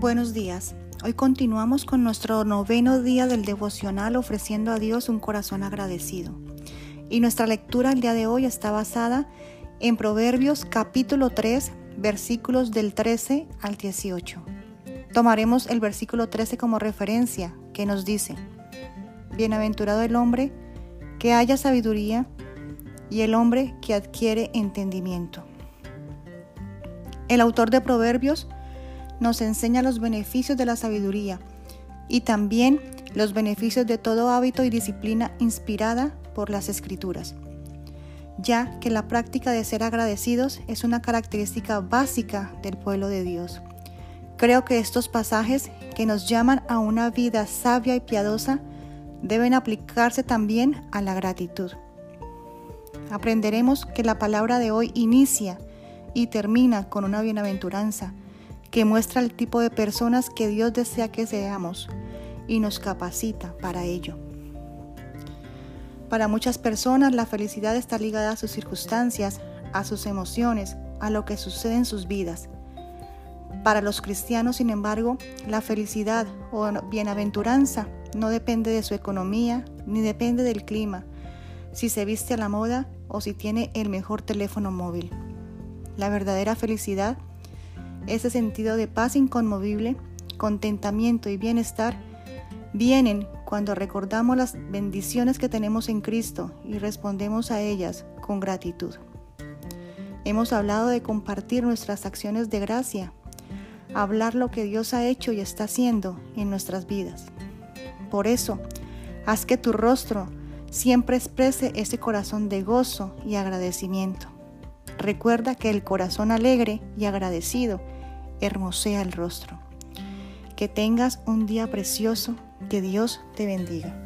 Buenos días. Hoy continuamos con nuestro noveno día del devocional ofreciendo a Dios un corazón agradecido. Y nuestra lectura el día de hoy está basada en Proverbios capítulo 3 versículos del 13 al 18. Tomaremos el versículo 13 como referencia que nos dice, Bienaventurado el hombre que haya sabiduría y el hombre que adquiere entendimiento. El autor de Proverbios nos enseña los beneficios de la sabiduría y también los beneficios de todo hábito y disciplina inspirada por las escrituras, ya que la práctica de ser agradecidos es una característica básica del pueblo de Dios. Creo que estos pasajes que nos llaman a una vida sabia y piadosa deben aplicarse también a la gratitud. Aprenderemos que la palabra de hoy inicia y termina con una bienaventuranza que muestra el tipo de personas que Dios desea que seamos y nos capacita para ello. Para muchas personas la felicidad está ligada a sus circunstancias, a sus emociones, a lo que sucede en sus vidas. Para los cristianos, sin embargo, la felicidad o bienaventuranza no depende de su economía ni depende del clima, si se viste a la moda o si tiene el mejor teléfono móvil. La verdadera felicidad ese sentido de paz inconmovible, contentamiento y bienestar vienen cuando recordamos las bendiciones que tenemos en Cristo y respondemos a ellas con gratitud. Hemos hablado de compartir nuestras acciones de gracia, hablar lo que Dios ha hecho y está haciendo en nuestras vidas. Por eso, haz que tu rostro siempre exprese ese corazón de gozo y agradecimiento. Recuerda que el corazón alegre y agradecido hermosea el rostro. Que tengas un día precioso, que Dios te bendiga.